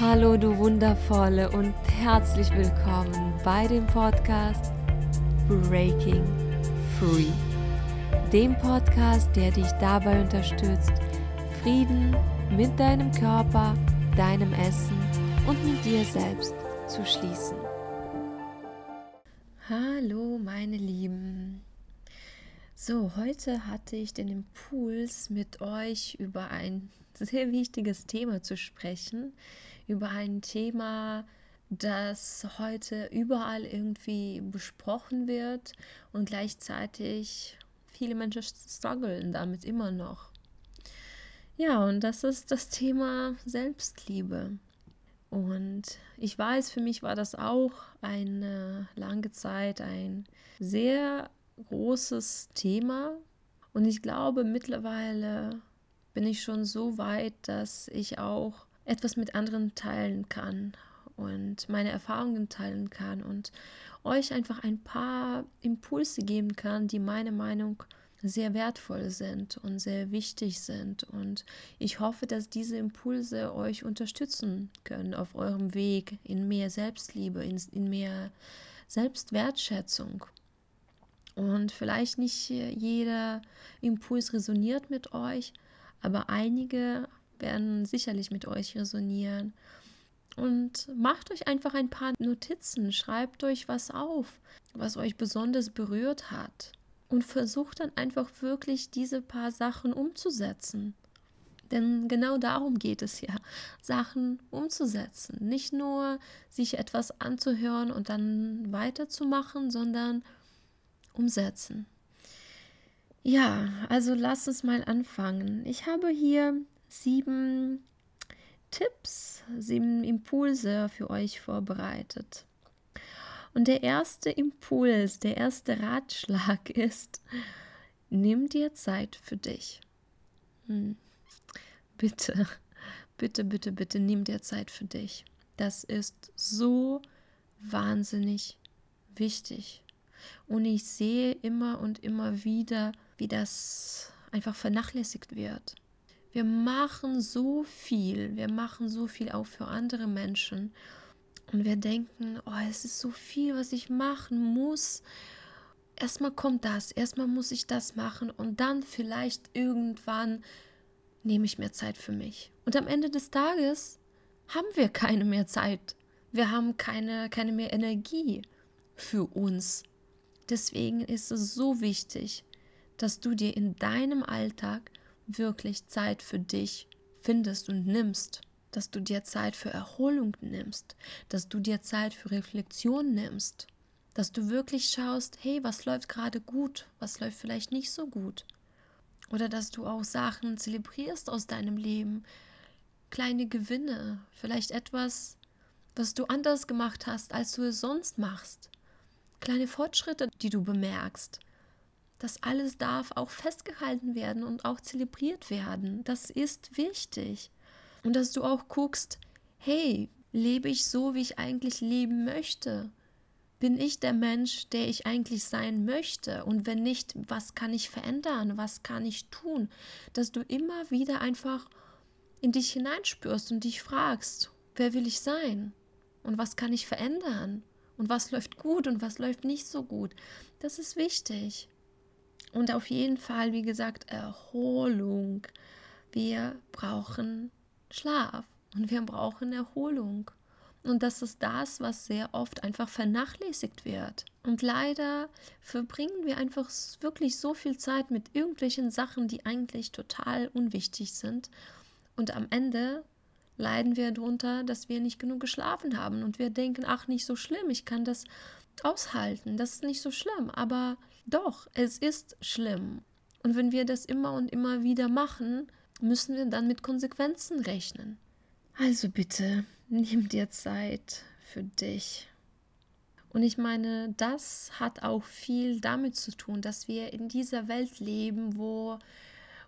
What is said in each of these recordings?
Hallo du wundervolle und herzlich willkommen bei dem Podcast Breaking Free. Dem Podcast, der dich dabei unterstützt, Frieden mit deinem Körper, deinem Essen und mit dir selbst zu schließen. Hallo meine Lieben. So, heute hatte ich den Impuls, mit euch über ein sehr wichtiges Thema zu sprechen, über ein Thema, das heute überall irgendwie besprochen wird und gleichzeitig viele Menschen strugglen damit immer noch. Ja, und das ist das Thema Selbstliebe. Und ich weiß, für mich war das auch eine lange Zeit ein sehr großes Thema. Und ich glaube, mittlerweile bin ich schon so weit, dass ich auch etwas mit anderen teilen kann und meine Erfahrungen teilen kann und euch einfach ein paar Impulse geben kann, die meine Meinung sehr wertvoll sind und sehr wichtig sind. Und ich hoffe, dass diese Impulse euch unterstützen können auf eurem Weg in mehr Selbstliebe, in, in mehr Selbstwertschätzung. Und vielleicht nicht jeder Impuls resoniert mit euch, aber einige werden sicherlich mit euch resonieren. Und macht euch einfach ein paar Notizen, schreibt euch was auf, was euch besonders berührt hat. Und versucht dann einfach wirklich diese paar Sachen umzusetzen. Denn genau darum geht es ja, Sachen umzusetzen. Nicht nur sich etwas anzuhören und dann weiterzumachen, sondern umsetzen. Ja, also lasst uns mal anfangen. Ich habe hier sieben Tipps, sieben Impulse für euch vorbereitet. Und der erste Impuls, der erste Ratschlag ist, nimm dir Zeit für dich. Hm. Bitte, bitte, bitte, bitte, nimm dir Zeit für dich. Das ist so wahnsinnig wichtig. Und ich sehe immer und immer wieder, wie das einfach vernachlässigt wird. Wir machen so viel, wir machen so viel auch für andere Menschen. Und wir denken, oh, es ist so viel, was ich machen muss. Erstmal kommt das, erstmal muss ich das machen und dann vielleicht irgendwann nehme ich mehr Zeit für mich. Und am Ende des Tages haben wir keine mehr Zeit. Wir haben keine, keine mehr Energie für uns. Deswegen ist es so wichtig, dass du dir in deinem Alltag wirklich Zeit für dich findest und nimmst, dass du dir Zeit für Erholung nimmst, dass du dir Zeit für Reflexion nimmst, dass du wirklich schaust, hey, was läuft gerade gut, was läuft vielleicht nicht so gut. Oder dass du auch Sachen zelebrierst aus deinem Leben, kleine Gewinne, vielleicht etwas, was du anders gemacht hast, als du es sonst machst, kleine Fortschritte, die du bemerkst. Das alles darf auch festgehalten werden und auch zelebriert werden. Das ist wichtig. Und dass du auch guckst, hey, lebe ich so, wie ich eigentlich leben möchte? Bin ich der Mensch, der ich eigentlich sein möchte? Und wenn nicht, was kann ich verändern? Was kann ich tun? Dass du immer wieder einfach in dich hineinspürst und dich fragst, wer will ich sein? Und was kann ich verändern? Und was läuft gut und was läuft nicht so gut? Das ist wichtig. Und auf jeden Fall, wie gesagt, Erholung. Wir brauchen Schlaf und wir brauchen Erholung. Und das ist das, was sehr oft einfach vernachlässigt wird. Und leider verbringen wir einfach wirklich so viel Zeit mit irgendwelchen Sachen, die eigentlich total unwichtig sind. Und am Ende leiden wir darunter, dass wir nicht genug geschlafen haben. Und wir denken, ach, nicht so schlimm, ich kann das aushalten, das ist nicht so schlimm. Aber doch, es ist schlimm. Und wenn wir das immer und immer wieder machen, müssen wir dann mit Konsequenzen rechnen. Also bitte, nimm dir Zeit für dich. Und ich meine, das hat auch viel damit zu tun, dass wir in dieser Welt leben, wo,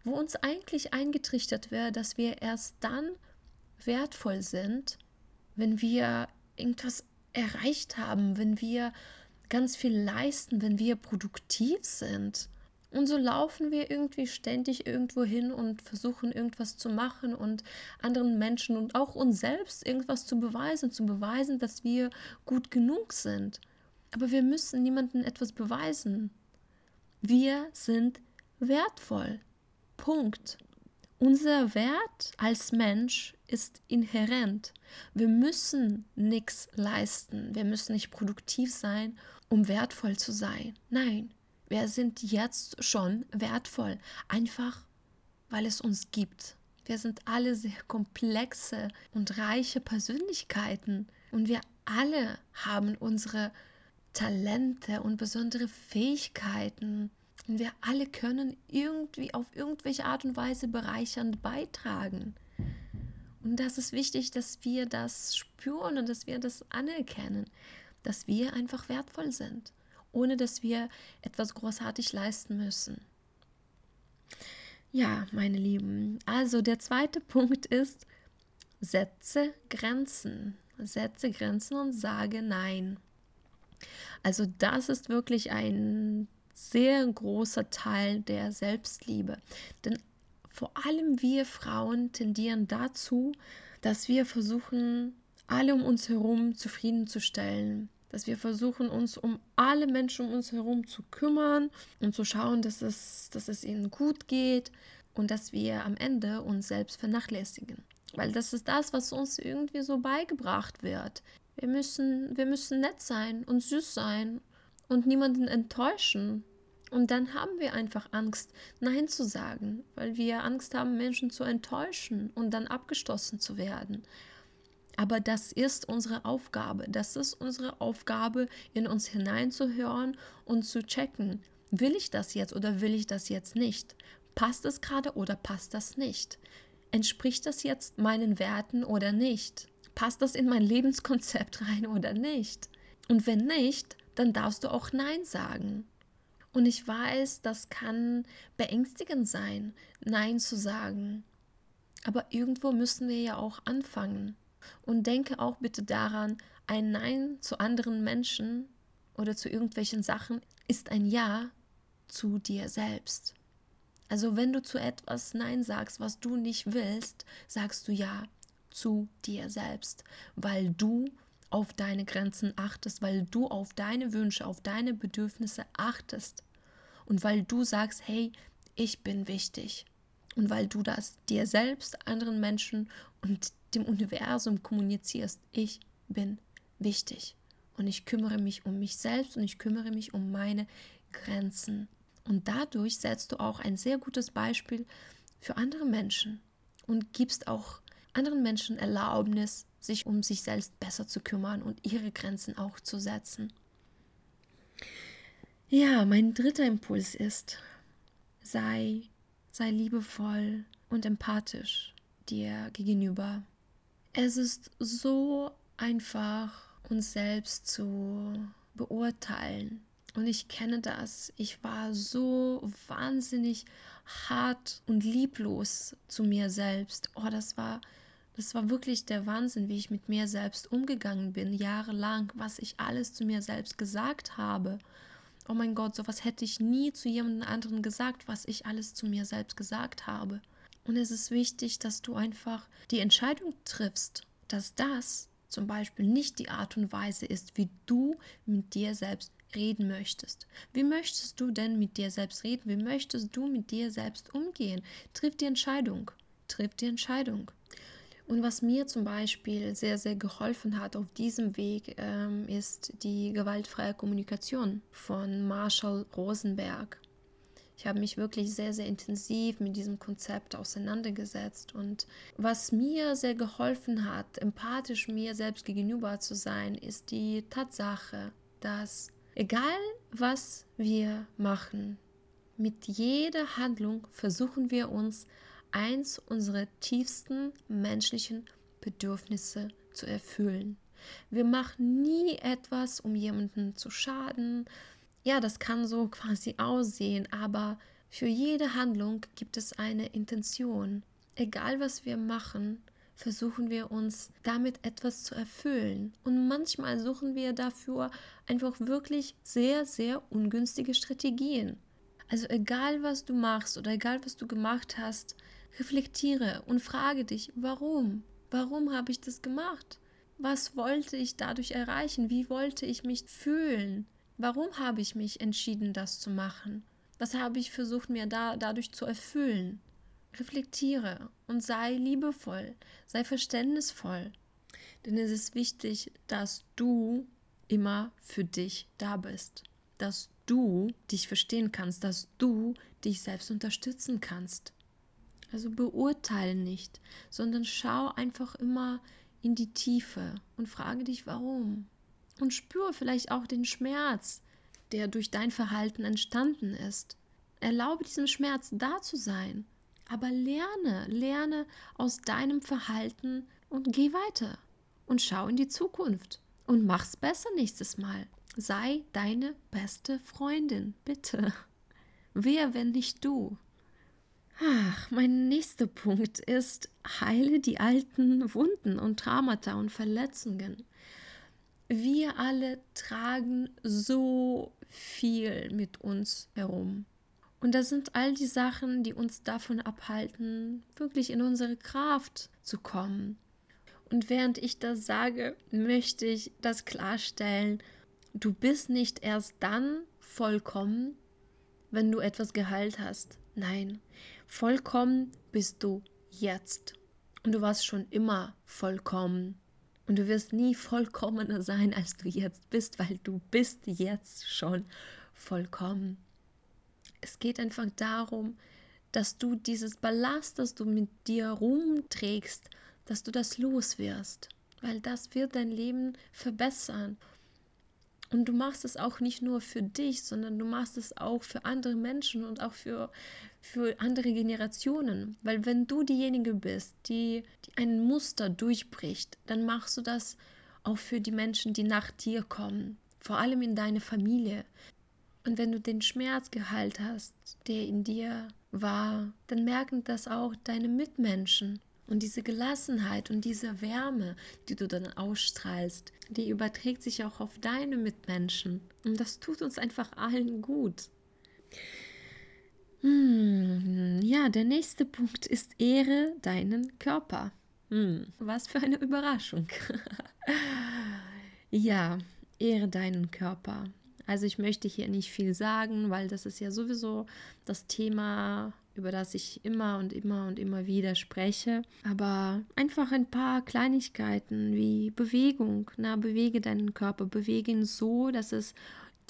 wo uns eigentlich eingetrichtert wird, dass wir erst dann wertvoll sind, wenn wir irgendwas erreicht haben, wenn wir ganz viel leisten, wenn wir produktiv sind. Und so laufen wir irgendwie ständig irgendwo hin und versuchen irgendwas zu machen und anderen Menschen und auch uns selbst irgendwas zu beweisen, zu beweisen, dass wir gut genug sind. Aber wir müssen niemandem etwas beweisen. Wir sind wertvoll. Punkt. Unser Wert als Mensch ist inhärent. Wir müssen nichts leisten. Wir müssen nicht produktiv sein, um wertvoll zu sein. Nein, wir sind jetzt schon wertvoll, einfach weil es uns gibt. Wir sind alle sehr komplexe und reiche Persönlichkeiten und wir alle haben unsere Talente und besondere Fähigkeiten und wir alle können irgendwie auf irgendwelche Art und Weise bereichernd beitragen. Und das ist wichtig, dass wir das spüren und dass wir das anerkennen, dass wir einfach wertvoll sind, ohne dass wir etwas großartig leisten müssen. Ja, meine Lieben, also der zweite Punkt ist, setze Grenzen. Setze Grenzen und sage Nein. Also das ist wirklich ein sehr großer Teil der Selbstliebe. Denn vor allem wir Frauen tendieren dazu, dass wir versuchen, alle um uns herum zufriedenzustellen. Dass wir versuchen, uns um alle Menschen um uns herum zu kümmern und zu schauen, dass es, dass es ihnen gut geht und dass wir am Ende uns selbst vernachlässigen. Weil das ist das, was uns irgendwie so beigebracht wird. Wir müssen, wir müssen nett sein und süß sein und niemanden enttäuschen. Und dann haben wir einfach Angst, Nein zu sagen, weil wir Angst haben, Menschen zu enttäuschen und dann abgestoßen zu werden. Aber das ist unsere Aufgabe. Das ist unsere Aufgabe, in uns hineinzuhören und zu checken. Will ich das jetzt oder will ich das jetzt nicht? Passt es gerade oder passt das nicht? Entspricht das jetzt meinen Werten oder nicht? Passt das in mein Lebenskonzept rein oder nicht? Und wenn nicht, dann darfst du auch Nein sagen. Und ich weiß, das kann beängstigend sein, Nein zu sagen. Aber irgendwo müssen wir ja auch anfangen. Und denke auch bitte daran, ein Nein zu anderen Menschen oder zu irgendwelchen Sachen ist ein Ja zu dir selbst. Also wenn du zu etwas Nein sagst, was du nicht willst, sagst du Ja zu dir selbst, weil du auf deine Grenzen achtest, weil du auf deine Wünsche, auf deine Bedürfnisse achtest und weil du sagst, hey, ich bin wichtig. Und weil du das dir selbst, anderen Menschen und dem Universum kommunizierst, ich bin wichtig. Und ich kümmere mich um mich selbst und ich kümmere mich um meine Grenzen. Und dadurch setzt du auch ein sehr gutes Beispiel für andere Menschen und gibst auch anderen Menschen Erlaubnis, sich um sich selbst besser zu kümmern und ihre Grenzen auch zu setzen. Ja, mein dritter Impuls ist, sei, sei liebevoll und empathisch dir gegenüber. Es ist so einfach, uns selbst zu beurteilen. Und ich kenne das. Ich war so wahnsinnig hart und lieblos zu mir selbst. Oh, das war, das war wirklich der Wahnsinn, wie ich mit mir selbst umgegangen bin, jahrelang, was ich alles zu mir selbst gesagt habe oh mein Gott, sowas hätte ich nie zu jemandem anderen gesagt, was ich alles zu mir selbst gesagt habe. Und es ist wichtig, dass du einfach die Entscheidung triffst, dass das zum Beispiel nicht die Art und Weise ist, wie du mit dir selbst reden möchtest. Wie möchtest du denn mit dir selbst reden? Wie möchtest du mit dir selbst umgehen? Triff die Entscheidung. Triff die Entscheidung. Und was mir zum Beispiel sehr, sehr geholfen hat auf diesem Weg, ähm, ist die gewaltfreie Kommunikation von Marshall Rosenberg. Ich habe mich wirklich sehr, sehr intensiv mit diesem Konzept auseinandergesetzt. Und was mir sehr geholfen hat, empathisch mir selbst gegenüber zu sein, ist die Tatsache, dass egal was wir machen, mit jeder Handlung versuchen wir uns eins unserer tiefsten menschlichen Bedürfnisse zu erfüllen. Wir machen nie etwas, um jemanden zu schaden. Ja, das kann so quasi aussehen, aber für jede Handlung gibt es eine Intention. Egal was wir machen, versuchen wir uns damit etwas zu erfüllen. Und manchmal suchen wir dafür einfach wirklich sehr, sehr ungünstige Strategien. Also egal, was du machst oder egal, was du gemacht hast, reflektiere und frage dich, warum? Warum habe ich das gemacht? Was wollte ich dadurch erreichen? Wie wollte ich mich fühlen? Warum habe ich mich entschieden, das zu machen? Was habe ich versucht, mir da, dadurch zu erfüllen? Reflektiere und sei liebevoll, sei verständnisvoll. Denn es ist wichtig, dass du immer für dich da bist, dass du dich verstehen kannst, dass du dich selbst unterstützen kannst. Also beurteile nicht, sondern schau einfach immer in die Tiefe und frage dich, warum. Und spüre vielleicht auch den Schmerz, der durch dein Verhalten entstanden ist. Erlaube diesem Schmerz da zu sein, aber lerne, lerne aus deinem Verhalten und geh weiter und schau in die Zukunft und mach's besser nächstes Mal. Sei deine beste Freundin, bitte. Wer, wenn nicht du? Ach, mein nächster Punkt ist, heile die alten Wunden und Traumata und Verletzungen. Wir alle tragen so viel mit uns herum. Und das sind all die Sachen, die uns davon abhalten, wirklich in unsere Kraft zu kommen. Und während ich das sage, möchte ich das klarstellen, du bist nicht erst dann vollkommen, wenn du etwas geheilt hast. Nein, Vollkommen bist du jetzt. Und du warst schon immer vollkommen. Und du wirst nie vollkommener sein, als du jetzt bist, weil du bist jetzt schon vollkommen. Es geht einfach darum, dass du dieses Ballast, das du mit dir rumträgst, dass du das los wirst, weil das wird dein Leben verbessern. Und du machst es auch nicht nur für dich, sondern du machst es auch für andere Menschen und auch für, für andere Generationen. Weil wenn du diejenige bist, die, die ein Muster durchbricht, dann machst du das auch für die Menschen, die nach dir kommen, vor allem in deine Familie. Und wenn du den Schmerz geheilt hast, der in dir war, dann merken das auch deine Mitmenschen. Und diese Gelassenheit und diese Wärme, die du dann ausstrahlst, die überträgt sich auch auf deine Mitmenschen. Und das tut uns einfach allen gut. Hm, ja, der nächste Punkt ist Ehre deinen Körper. Hm, was für eine Überraschung. ja, ehre deinen Körper. Also ich möchte hier nicht viel sagen, weil das ist ja sowieso das Thema über das ich immer und immer und immer wieder spreche. Aber einfach ein paar Kleinigkeiten wie Bewegung. Na, bewege deinen Körper, bewege ihn so, dass es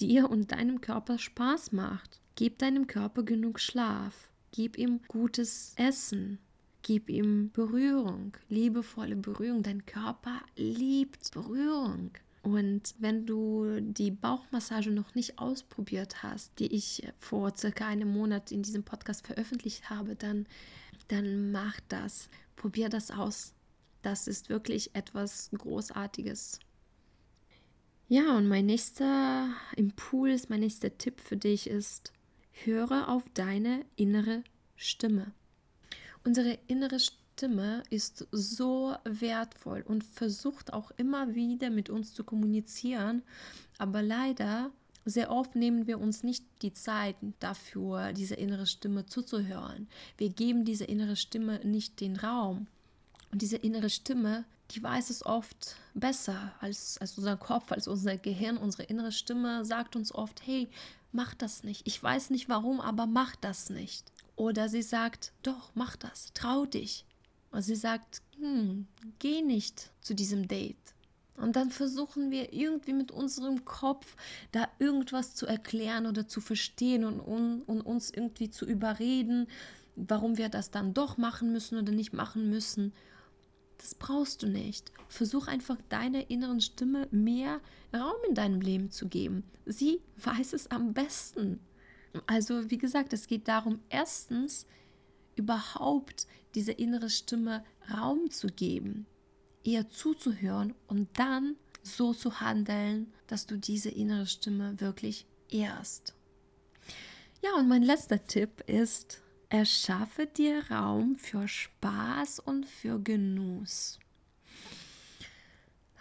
dir und deinem Körper Spaß macht. Gib deinem Körper genug Schlaf. Gib ihm gutes Essen. Gib ihm Berührung, liebevolle Berührung. Dein Körper liebt Berührung. Und wenn du die Bauchmassage noch nicht ausprobiert hast, die ich vor circa einem Monat in diesem Podcast veröffentlicht habe, dann, dann mach das. Probier das aus. Das ist wirklich etwas Großartiges. Ja, und mein nächster Impuls, mein nächster Tipp für dich ist, höre auf deine innere Stimme. Unsere innere Stimme Stimme ist so wertvoll und versucht auch immer wieder mit uns zu kommunizieren. Aber leider, sehr oft nehmen wir uns nicht die Zeit dafür, diese innere Stimme zuzuhören. Wir geben dieser innere Stimme nicht den Raum. Und diese innere Stimme, die weiß es oft besser als, als unser Kopf, als unser Gehirn. Unsere innere Stimme sagt uns oft, hey, mach das nicht. Ich weiß nicht warum, aber mach das nicht. Oder sie sagt, doch, mach das, trau dich. Und sie sagt, hm, geh nicht zu diesem Date. Und dann versuchen wir irgendwie mit unserem Kopf da irgendwas zu erklären oder zu verstehen und, und, und, uns irgendwie zu überreden, warum wir das dann doch machen müssen oder nicht machen müssen. Das brauchst du nicht. Versuch einfach deiner inneren Stimme mehr Raum in deinem Leben zu geben. Sie weiß es am besten. Also wie gesagt, es geht darum, erstens überhaupt dieser innere Stimme Raum zu geben, ihr zuzuhören und dann so zu handeln, dass du diese innere Stimme wirklich ehrst. Ja, und mein letzter Tipp ist, erschaffe dir Raum für Spaß und für Genuss.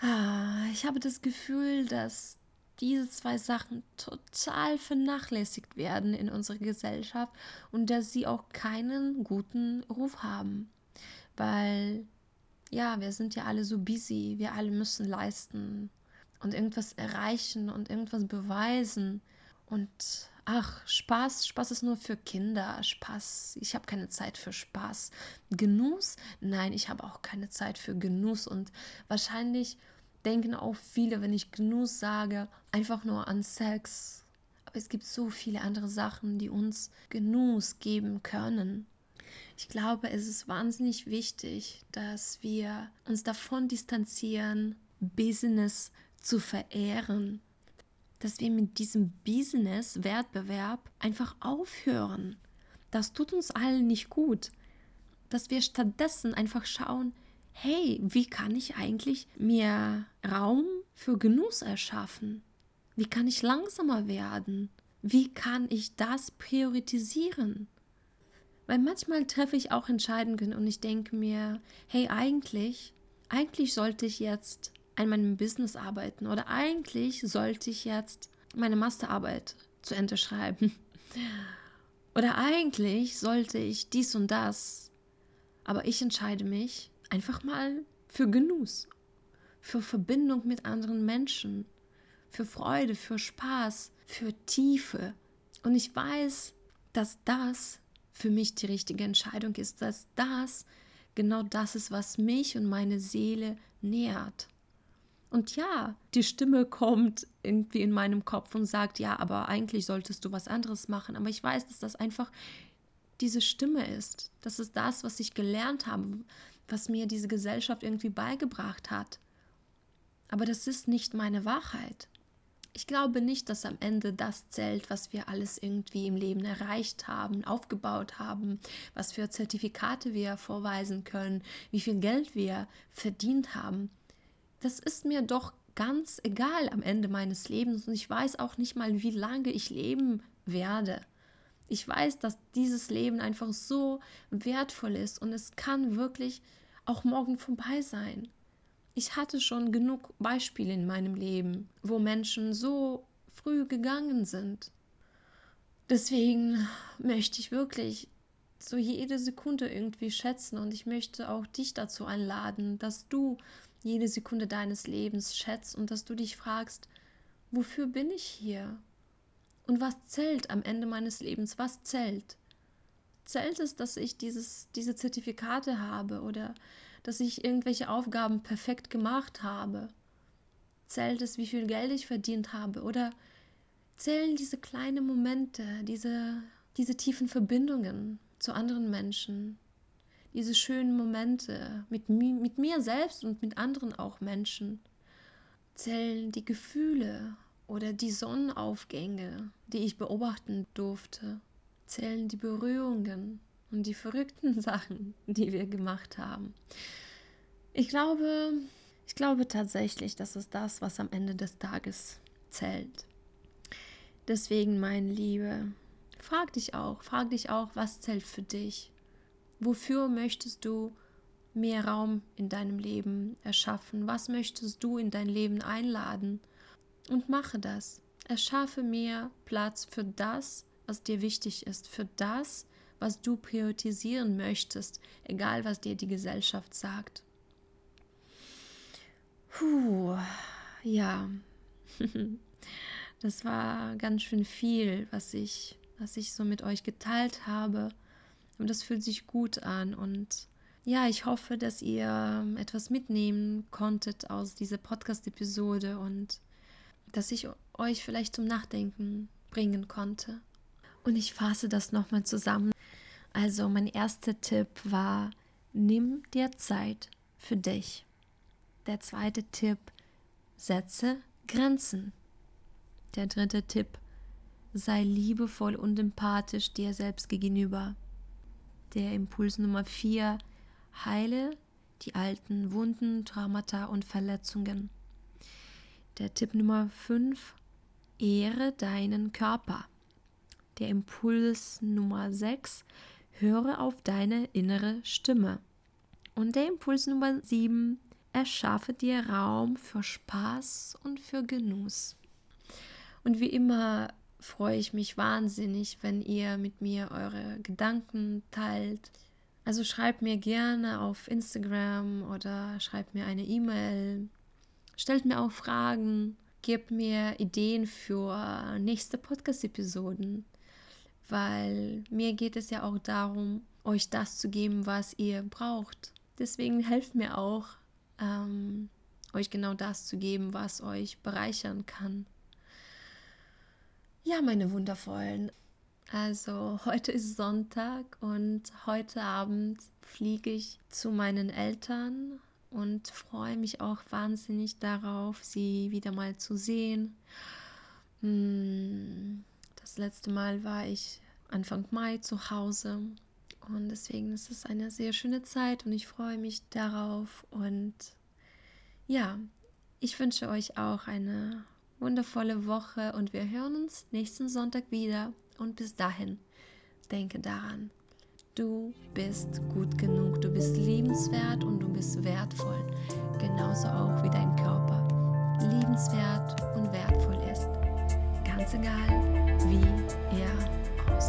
Ah, ich habe das Gefühl, dass diese zwei Sachen total vernachlässigt werden in unserer Gesellschaft und dass sie auch keinen guten Ruf haben. Weil, ja, wir sind ja alle so busy, wir alle müssen leisten und irgendwas erreichen und irgendwas beweisen. Und ach, Spaß, Spaß ist nur für Kinder, Spaß, ich habe keine Zeit für Spaß. Genuss? Nein, ich habe auch keine Zeit für Genuss und wahrscheinlich denken auch viele, wenn ich Genuss sage, einfach nur an Sex. Aber es gibt so viele andere Sachen, die uns Genuss geben können. Ich glaube, es ist wahnsinnig wichtig, dass wir uns davon distanzieren, Business zu verehren. Dass wir mit diesem Business-Wettbewerb einfach aufhören. Das tut uns allen nicht gut. Dass wir stattdessen einfach schauen, hey, wie kann ich eigentlich mir Raum für Genuss erschaffen? Wie kann ich langsamer werden? Wie kann ich das priorisieren? Weil manchmal treffe ich auch Entscheidungen und ich denke mir, hey, eigentlich, eigentlich sollte ich jetzt an meinem Business arbeiten oder eigentlich sollte ich jetzt meine Masterarbeit zu Ende schreiben. Oder eigentlich sollte ich dies und das. Aber ich entscheide mich, Einfach mal für Genuss, für Verbindung mit anderen Menschen, für Freude, für Spaß, für Tiefe. Und ich weiß, dass das für mich die richtige Entscheidung ist, dass das genau das ist, was mich und meine Seele nährt. Und ja, die Stimme kommt irgendwie in meinem Kopf und sagt, ja, aber eigentlich solltest du was anderes machen. Aber ich weiß, dass das einfach diese Stimme ist. Das ist das, was ich gelernt habe, was mir diese Gesellschaft irgendwie beigebracht hat. Aber das ist nicht meine Wahrheit. Ich glaube nicht, dass am Ende das zählt, was wir alles irgendwie im Leben erreicht haben, aufgebaut haben, was für Zertifikate wir vorweisen können, wie viel Geld wir verdient haben. Das ist mir doch ganz egal am Ende meines Lebens und ich weiß auch nicht mal, wie lange ich leben werde. Ich weiß, dass dieses Leben einfach so wertvoll ist und es kann wirklich auch morgen vorbei sein. Ich hatte schon genug Beispiele in meinem Leben, wo Menschen so früh gegangen sind. Deswegen möchte ich wirklich so jede Sekunde irgendwie schätzen und ich möchte auch dich dazu einladen, dass du jede Sekunde deines Lebens schätzt und dass du dich fragst, wofür bin ich hier? Und was zählt am Ende meines Lebens? Was zählt? Zählt es, dass ich dieses, diese Zertifikate habe oder dass ich irgendwelche Aufgaben perfekt gemacht habe? Zählt es, wie viel Geld ich verdient habe? Oder zählen diese kleinen Momente, diese, diese tiefen Verbindungen zu anderen Menschen, diese schönen Momente mit, mit mir selbst und mit anderen auch Menschen? Zählen die Gefühle oder die Sonnenaufgänge, die ich beobachten durfte, zählen die Berührungen und die verrückten Sachen, die wir gemacht haben. Ich glaube, ich glaube tatsächlich, das ist das, was am Ende des Tages zählt. Deswegen, mein Liebe, frag dich auch, frag dich auch, was zählt für dich? Wofür möchtest du mehr Raum in deinem Leben erschaffen? Was möchtest du in dein Leben einladen? Und mache das. Erschaffe mehr Platz für das, was dir wichtig ist, für das, was du priorisieren möchtest, egal was dir die Gesellschaft sagt. Puh, ja, das war ganz schön viel, was ich, was ich so mit euch geteilt habe. Und das fühlt sich gut an. Und ja, ich hoffe, dass ihr etwas mitnehmen konntet aus dieser Podcast-Episode und dass ich euch vielleicht zum Nachdenken bringen konnte. Und ich fasse das nochmal zusammen. Also mein erster Tipp war, nimm dir Zeit für dich. Der zweite Tipp, setze Grenzen. Der dritte Tipp, sei liebevoll und empathisch dir selbst gegenüber. Der Impuls Nummer vier, heile die alten Wunden, Traumata und Verletzungen. Der Tipp Nummer 5, ehre deinen Körper. Der Impuls Nummer 6, höre auf deine innere Stimme. Und der Impuls Nummer 7, erschaffe dir Raum für Spaß und für Genuss. Und wie immer freue ich mich wahnsinnig, wenn ihr mit mir eure Gedanken teilt. Also schreibt mir gerne auf Instagram oder schreibt mir eine E-Mail. Stellt mir auch Fragen. Gebt mir Ideen für nächste Podcast-Episoden. Weil mir geht es ja auch darum, euch das zu geben, was ihr braucht. Deswegen helft mir auch, ähm, euch genau das zu geben, was euch bereichern kann. Ja, meine wundervollen. Also heute ist Sonntag und heute Abend fliege ich zu meinen Eltern und freue mich auch wahnsinnig darauf, sie wieder mal zu sehen. Hm, das letzte Mal war ich Anfang Mai zu Hause und deswegen ist es eine sehr schöne Zeit und ich freue mich darauf und ja, ich wünsche euch auch eine wundervolle Woche und wir hören uns nächsten Sonntag wieder. Und bis dahin, denke daran, du bist gut genug, du bist liebenswert und du bist wertvoll, genauso auch wie dein Körper liebenswert und wertvoll ist. Ganz egal, wie er